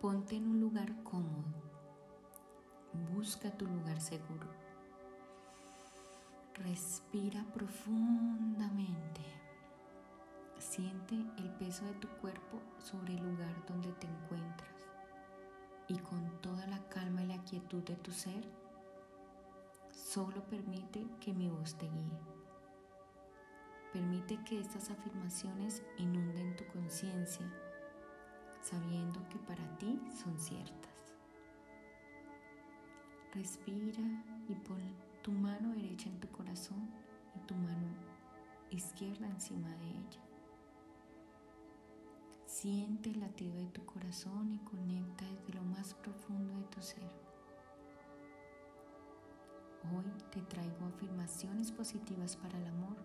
Ponte en un lugar cómodo. Busca tu lugar seguro. Respira profundamente. Siente el peso de tu cuerpo sobre el lugar donde te encuentras y con toda la calma y la quietud de tu ser, solo permite que mi voz te guíe. Permite que estas afirmaciones inunden tu conciencia, sabiendo que para ti son ciertas. Respira y pon tu mano derecha en tu corazón y tu mano izquierda encima de ella. Siente el latido de tu corazón y conecta desde lo más profundo de tu ser. Hoy te traigo afirmaciones positivas para el amor.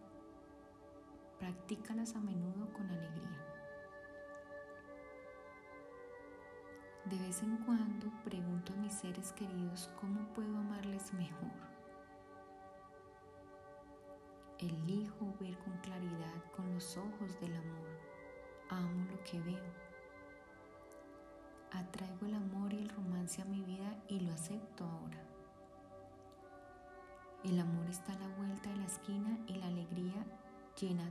Practícalas a menudo con alegría. De vez en cuando pregunto a mis seres queridos cómo puedo amarles mejor. Elijo ver con claridad con los ojos del amor amo lo que veo. Atraigo el amor y el romance a mi vida y lo acepto ahora. El amor está a la vuelta de la esquina y la alegría llena.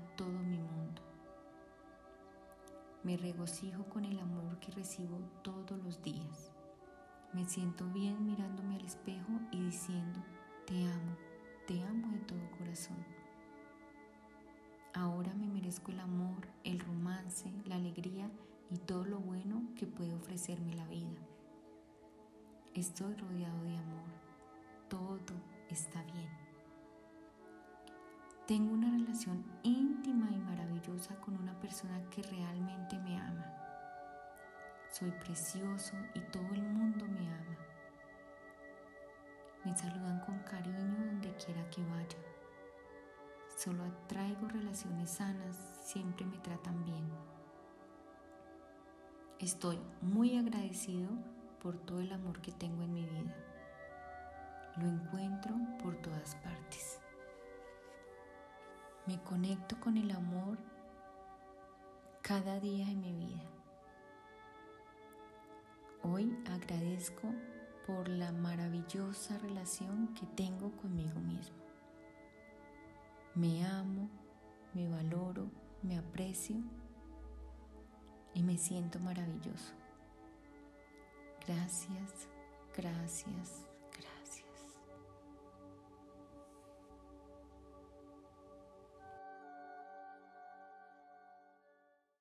Me regocijo con el amor que recibo todos los días. Me siento bien mirándome al espejo y diciendo, te amo, te amo de todo corazón. Ahora me merezco el amor, el romance, la alegría y todo lo bueno que puede ofrecerme la vida. Estoy rodeado de amor. Todo está bien. Tengo una relación íntima y maravillosa con una persona que realmente me ama. Soy precioso y todo el mundo me ama. Me saludan con cariño donde quiera que vaya. Solo atraigo relaciones sanas, siempre me tratan bien. Estoy muy agradecido por todo el amor que tengo en mi vida. Lo encuentro por todas partes. Me conecto con el amor cada día en mi vida. Hoy agradezco por la maravillosa relación que tengo conmigo mismo. Me amo, me valoro, me aprecio y me siento maravilloso. Gracias, gracias,